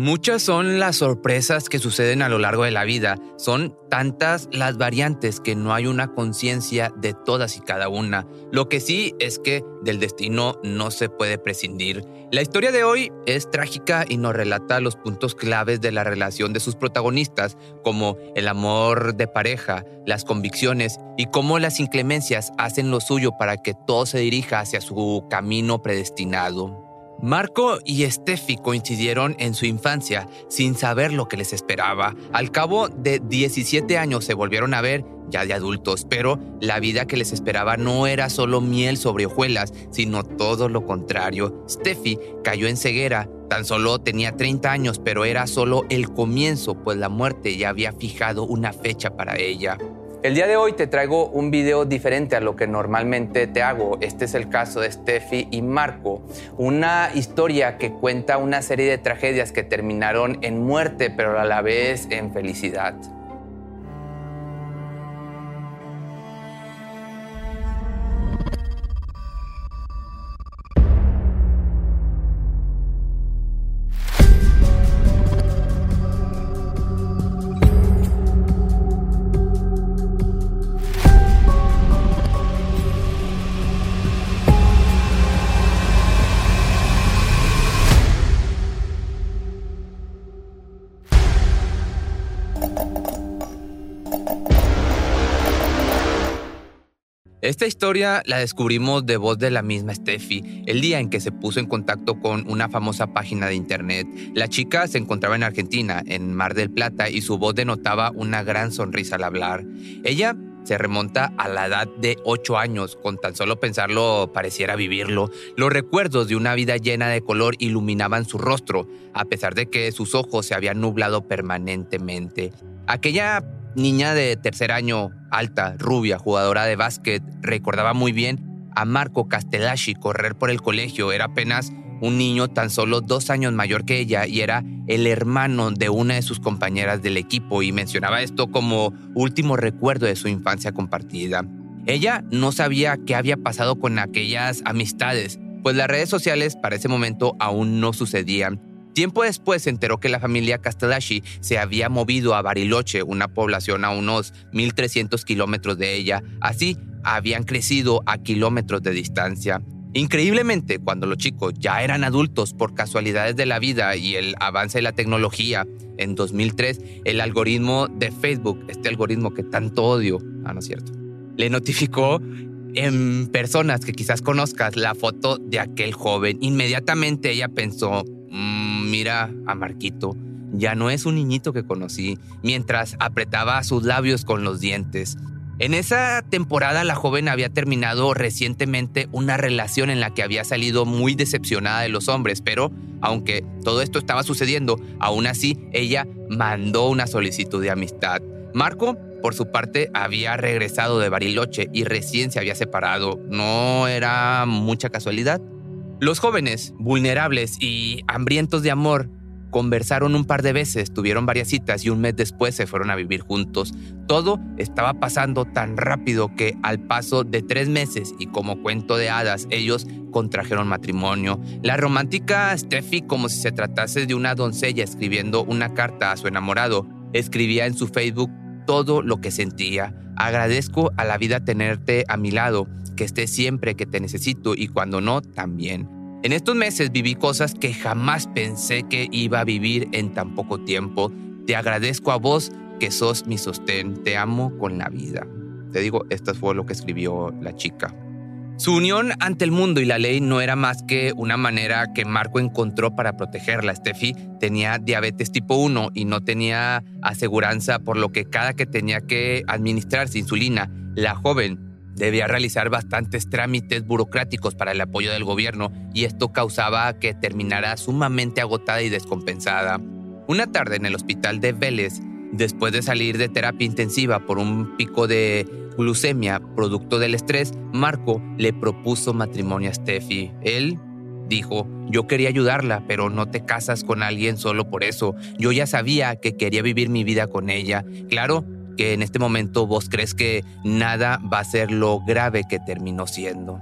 Muchas son las sorpresas que suceden a lo largo de la vida. Son tantas las variantes que no hay una conciencia de todas y cada una. Lo que sí es que del destino no se puede prescindir. La historia de hoy es trágica y nos relata los puntos claves de la relación de sus protagonistas, como el amor de pareja, las convicciones y cómo las inclemencias hacen lo suyo para que todo se dirija hacia su camino predestinado. Marco y Steffi coincidieron en su infancia sin saber lo que les esperaba. Al cabo de 17 años se volvieron a ver ya de adultos, pero la vida que les esperaba no era solo miel sobre hojuelas, sino todo lo contrario. Steffi cayó en ceguera, tan solo tenía 30 años, pero era solo el comienzo, pues la muerte ya había fijado una fecha para ella. El día de hoy te traigo un video diferente a lo que normalmente te hago. Este es el caso de Steffi y Marco, una historia que cuenta una serie de tragedias que terminaron en muerte, pero a la vez en felicidad. Esta historia la descubrimos de voz de la misma Steffi, el día en que se puso en contacto con una famosa página de internet. La chica se encontraba en Argentina, en Mar del Plata, y su voz denotaba una gran sonrisa al hablar. Ella se remonta a la edad de 8 años, con tan solo pensarlo pareciera vivirlo. Los recuerdos de una vida llena de color iluminaban su rostro, a pesar de que sus ojos se habían nublado permanentemente. Aquella niña de tercer año, alta, rubia, jugadora de básquet, recordaba muy bien a Marco Castellasci correr por el colegio. Era apenas un niño tan solo dos años mayor que ella y era el hermano de una de sus compañeras del equipo y mencionaba esto como último recuerdo de su infancia compartida. Ella no sabía qué había pasado con aquellas amistades, pues las redes sociales para ese momento aún no sucedían Tiempo después se enteró que la familia Castellaci se había movido a Bariloche, una población a unos 1.300 kilómetros de ella. Así, habían crecido a kilómetros de distancia. Increíblemente, cuando los chicos ya eran adultos por casualidades de la vida y el avance de la tecnología, en 2003, el algoritmo de Facebook, este algoritmo que tanto odio, ah, no es cierto, le notificó en personas que quizás conozcas la foto de aquel joven. Inmediatamente ella pensó, mira a Marquito. Ya no es un niñito que conocí, mientras apretaba sus labios con los dientes. En esa temporada la joven había terminado recientemente una relación en la que había salido muy decepcionada de los hombres, pero aunque todo esto estaba sucediendo, aún así ella mandó una solicitud de amistad. Marco, por su parte, había regresado de Bariloche y recién se había separado. ¿No era mucha casualidad? Los jóvenes, vulnerables y hambrientos de amor, conversaron un par de veces, tuvieron varias citas y un mes después se fueron a vivir juntos. Todo estaba pasando tan rápido que al paso de tres meses y como cuento de hadas, ellos contrajeron matrimonio. La romántica Steffi, como si se tratase de una doncella escribiendo una carta a su enamorado, escribía en su Facebook todo lo que sentía. Agradezco a la vida tenerte a mi lado que esté siempre que te necesito y cuando no, también. En estos meses viví cosas que jamás pensé que iba a vivir en tan poco tiempo. Te agradezco a vos que sos mi sostén. Te amo con la vida. Te digo, esto fue lo que escribió la chica. Su unión ante el mundo y la ley no era más que una manera que Marco encontró para protegerla. Steffi tenía diabetes tipo 1 y no tenía aseguranza, por lo que cada que tenía que administrarse insulina, la joven debía realizar bastantes trámites burocráticos para el apoyo del gobierno y esto causaba que terminara sumamente agotada y descompensada. Una tarde en el hospital de Vélez, después de salir de terapia intensiva por un pico de glucemia producto del estrés, Marco le propuso matrimonio a Steffi. Él Dijo, yo quería ayudarla, pero no te casas con alguien solo por eso. Yo ya sabía que quería vivir mi vida con ella. Claro que en este momento vos crees que nada va a ser lo grave que terminó siendo.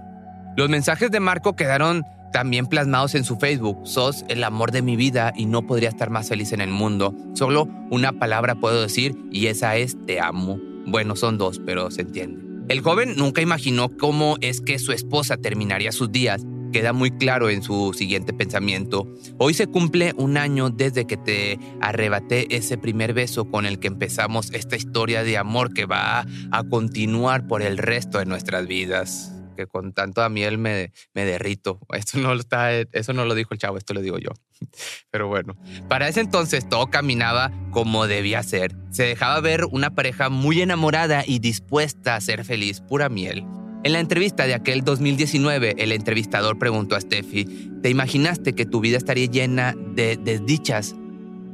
Los mensajes de Marco quedaron también plasmados en su Facebook. Sos el amor de mi vida y no podría estar más feliz en el mundo. Solo una palabra puedo decir y esa es te amo. Bueno, son dos, pero se entiende. El joven nunca imaginó cómo es que su esposa terminaría sus días queda muy claro en su siguiente pensamiento. Hoy se cumple un año desde que te arrebaté ese primer beso con el que empezamos esta historia de amor que va a continuar por el resto de nuestras vidas. Que con tanto a miel me, me derrito. Esto no, está, eso no lo dijo el chavo, esto lo digo yo. Pero bueno, para ese entonces todo caminaba como debía ser. Se dejaba ver una pareja muy enamorada y dispuesta a ser feliz, pura miel. En la entrevista de aquel 2019, el entrevistador preguntó a Steffi, ¿te imaginaste que tu vida estaría llena de desdichas?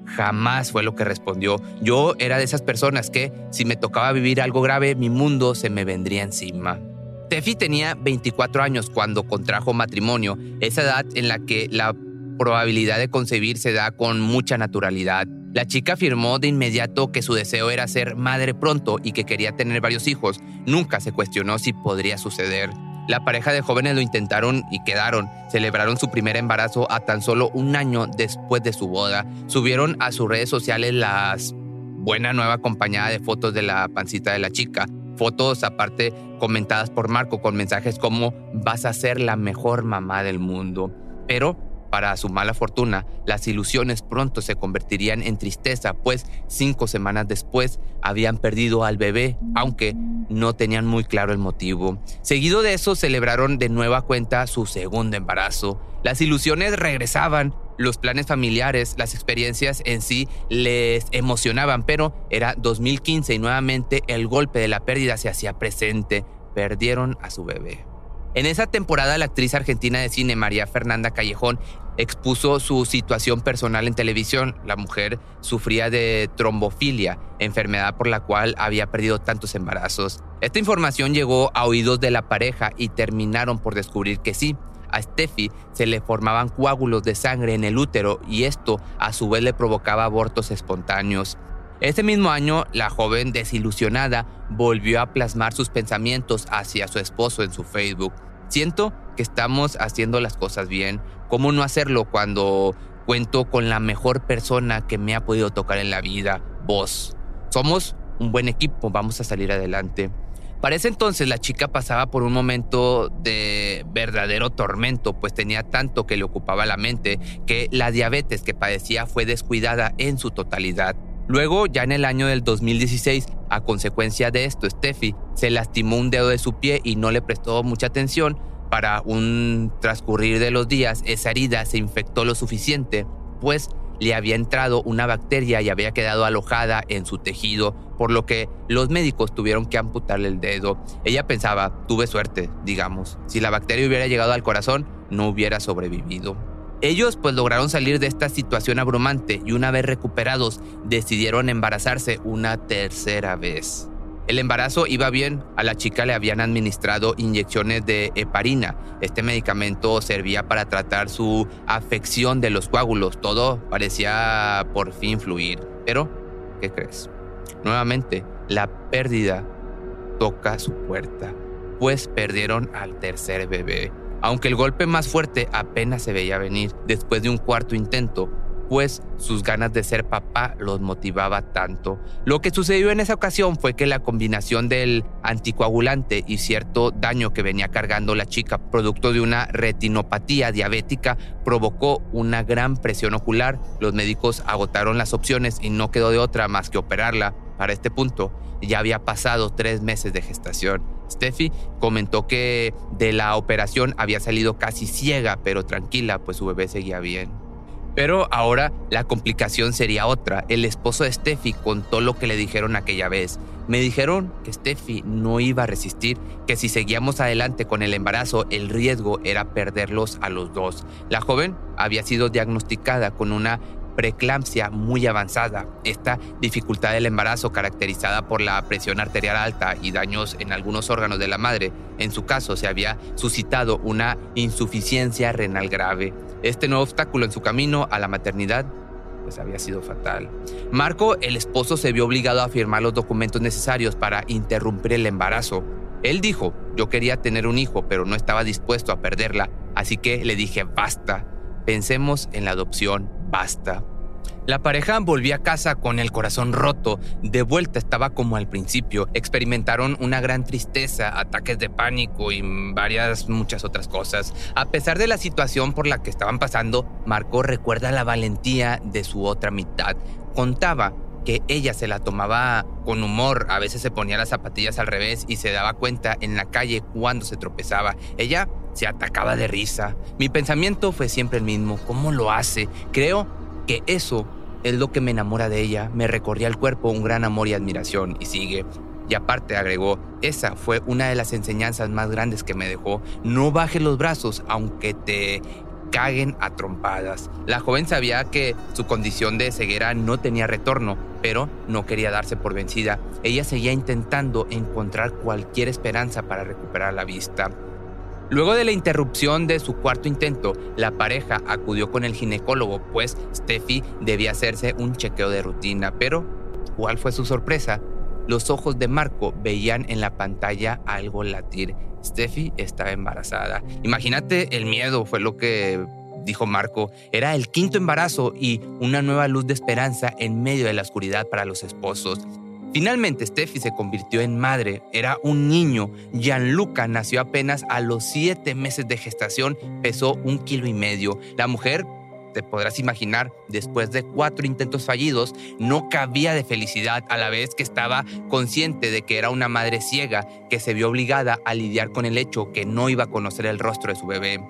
Jamás fue lo que respondió. Yo era de esas personas que, si me tocaba vivir algo grave, mi mundo se me vendría encima. Steffi tenía 24 años cuando contrajo matrimonio, esa edad en la que la probabilidad de concebir se da con mucha naturalidad. La chica afirmó de inmediato que su deseo era ser madre pronto y que quería tener varios hijos. Nunca se cuestionó si podría suceder. La pareja de jóvenes lo intentaron y quedaron. Celebraron su primer embarazo a tan solo un año después de su boda. Subieron a sus redes sociales las buena nueva acompañada de fotos de la pancita de la chica. Fotos aparte comentadas por Marco con mensajes como vas a ser la mejor mamá del mundo. Pero para su mala fortuna, las ilusiones pronto se convertirían en tristeza, pues cinco semanas después habían perdido al bebé, aunque no tenían muy claro el motivo. Seguido de eso, celebraron de nueva cuenta su segundo embarazo. Las ilusiones regresaban, los planes familiares, las experiencias en sí les emocionaban, pero era 2015 y nuevamente el golpe de la pérdida se hacía presente. Perdieron a su bebé. En esa temporada, la actriz argentina de cine María Fernanda Callejón expuso su situación personal en televisión. La mujer sufría de trombofilia, enfermedad por la cual había perdido tantos embarazos. Esta información llegó a oídos de la pareja y terminaron por descubrir que sí, a Steffi se le formaban coágulos de sangre en el útero y esto a su vez le provocaba abortos espontáneos. Ese mismo año, la joven desilusionada volvió a plasmar sus pensamientos hacia su esposo en su Facebook. Siento que estamos haciendo las cosas bien. ¿Cómo no hacerlo cuando cuento con la mejor persona que me ha podido tocar en la vida? Vos. Somos un buen equipo, vamos a salir adelante. Para ese entonces la chica pasaba por un momento de verdadero tormento, pues tenía tanto que le ocupaba la mente que la diabetes que padecía fue descuidada en su totalidad. Luego, ya en el año del 2016, a consecuencia de esto, Steffi se lastimó un dedo de su pie y no le prestó mucha atención. Para un transcurrir de los días, esa herida se infectó lo suficiente, pues le había entrado una bacteria y había quedado alojada en su tejido, por lo que los médicos tuvieron que amputarle el dedo. Ella pensaba, tuve suerte, digamos. Si la bacteria hubiera llegado al corazón, no hubiera sobrevivido. Ellos pues lograron salir de esta situación abrumante y una vez recuperados decidieron embarazarse una tercera vez. El embarazo iba bien, a la chica le habían administrado inyecciones de heparina. Este medicamento servía para tratar su afección de los coágulos. Todo parecía por fin fluir. Pero, ¿qué crees? Nuevamente, la pérdida toca su puerta, pues perdieron al tercer bebé aunque el golpe más fuerte apenas se veía venir después de un cuarto intento, pues sus ganas de ser papá los motivaba tanto. Lo que sucedió en esa ocasión fue que la combinación del anticoagulante y cierto daño que venía cargando la chica, producto de una retinopatía diabética, provocó una gran presión ocular. Los médicos agotaron las opciones y no quedó de otra más que operarla. Para este punto, ya había pasado tres meses de gestación. Steffi comentó que de la operación había salido casi ciega, pero tranquila, pues su bebé seguía bien. Pero ahora la complicación sería otra. El esposo de Steffi contó lo que le dijeron aquella vez. Me dijeron que Steffi no iba a resistir, que si seguíamos adelante con el embarazo, el riesgo era perderlos a los dos. La joven había sido diagnosticada con una preeclampsia muy avanzada. Esta dificultad del embarazo caracterizada por la presión arterial alta y daños en algunos órganos de la madre. En su caso se había suscitado una insuficiencia renal grave. Este nuevo obstáculo en su camino a la maternidad pues había sido fatal. Marco, el esposo, se vio obligado a firmar los documentos necesarios para interrumpir el embarazo. Él dijo, yo quería tener un hijo, pero no estaba dispuesto a perderla, así que le dije, basta, pensemos en la adopción, basta. La pareja volvió a casa con el corazón roto, de vuelta estaba como al principio, experimentaron una gran tristeza, ataques de pánico y varias muchas otras cosas. A pesar de la situación por la que estaban pasando, Marco recuerda la valentía de su otra mitad. Contaba que ella se la tomaba con humor, a veces se ponía las zapatillas al revés y se daba cuenta en la calle cuando se tropezaba. Ella se atacaba de risa. Mi pensamiento fue siempre el mismo, ¿cómo lo hace? Creo que eso es lo que me enamora de ella, me recorría el cuerpo un gran amor y admiración, y sigue. Y aparte agregó, esa fue una de las enseñanzas más grandes que me dejó, no bajes los brazos aunque te caguen a trompadas. La joven sabía que su condición de ceguera no tenía retorno, pero no quería darse por vencida. Ella seguía intentando encontrar cualquier esperanza para recuperar la vista. Luego de la interrupción de su cuarto intento, la pareja acudió con el ginecólogo, pues Steffi debía hacerse un chequeo de rutina, pero ¿cuál fue su sorpresa? Los ojos de Marco veían en la pantalla algo latir. Steffi estaba embarazada. Imagínate el miedo, fue lo que dijo Marco. Era el quinto embarazo y una nueva luz de esperanza en medio de la oscuridad para los esposos. Finalmente, Steffi se convirtió en madre. Era un niño. Gianluca nació apenas a los siete meses de gestación, pesó un kilo y medio. La mujer te podrás imaginar, después de cuatro intentos fallidos, no cabía de felicidad a la vez que estaba consciente de que era una madre ciega que se vio obligada a lidiar con el hecho que no iba a conocer el rostro de su bebé.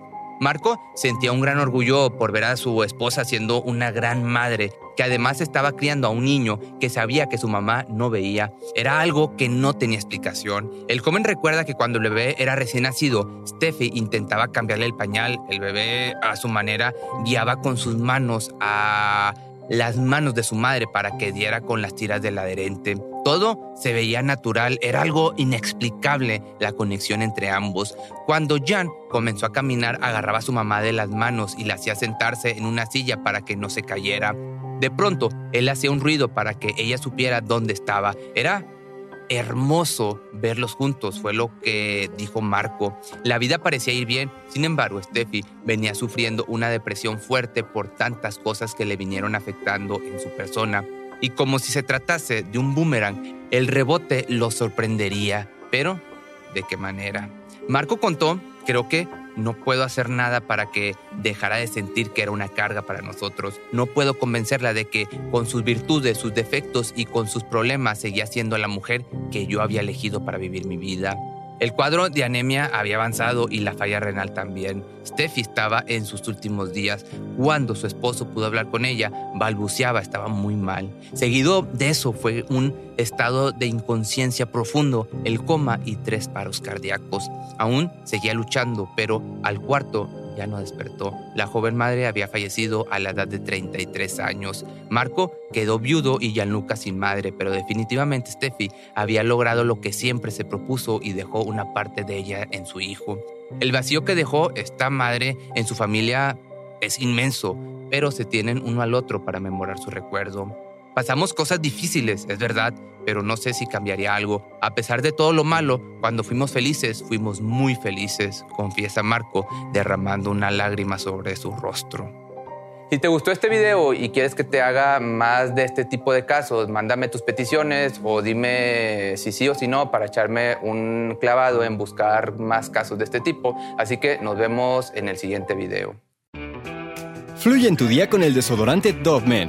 Marco sentía un gran orgullo por ver a su esposa siendo una gran madre, que además estaba criando a un niño que sabía que su mamá no veía. Era algo que no tenía explicación. El joven recuerda que cuando el bebé era recién nacido, Steffi intentaba cambiarle el pañal. El bebé, a su manera, guiaba con sus manos a las manos de su madre para que diera con las tiras del adherente. Todo se veía natural, era algo inexplicable la conexión entre ambos. Cuando Jan comenzó a caminar, agarraba a su mamá de las manos y la hacía sentarse en una silla para que no se cayera. De pronto, él hacía un ruido para que ella supiera dónde estaba. Era hermoso verlos juntos, fue lo que dijo Marco. La vida parecía ir bien, sin embargo, Steffi venía sufriendo una depresión fuerte por tantas cosas que le vinieron afectando en su persona y como si se tratase de un boomerang, el rebote lo sorprendería. Pero, ¿de qué manera? Marco contó, creo que no puedo hacer nada para que dejara de sentir que era una carga para nosotros. No puedo convencerla de que con sus virtudes, sus defectos y con sus problemas seguía siendo la mujer que yo había elegido para vivir mi vida. El cuadro de anemia había avanzado y la falla renal también. Steffi estaba en sus últimos días. Cuando su esposo pudo hablar con ella, balbuceaba, estaba muy mal. Seguido de eso fue un estado de inconsciencia profundo, el coma y tres paros cardíacos. Aún seguía luchando, pero al cuarto ya no despertó. La joven madre había fallecido a la edad de 33 años. Marco quedó viudo y Gianluca sin madre, pero definitivamente Steffi había logrado lo que siempre se propuso y dejó una parte de ella en su hijo. El vacío que dejó esta madre en su familia es inmenso, pero se tienen uno al otro para memorar su recuerdo. Pasamos cosas difíciles, es verdad, pero no sé si cambiaría algo. A pesar de todo lo malo, cuando fuimos felices, fuimos muy felices, confiesa Marco, derramando una lágrima sobre su rostro. Si te gustó este video y quieres que te haga más de este tipo de casos, mándame tus peticiones o dime si sí o si no para echarme un clavado en buscar más casos de este tipo. Así que nos vemos en el siguiente video. Fluye en tu día con el desodorante Dove Men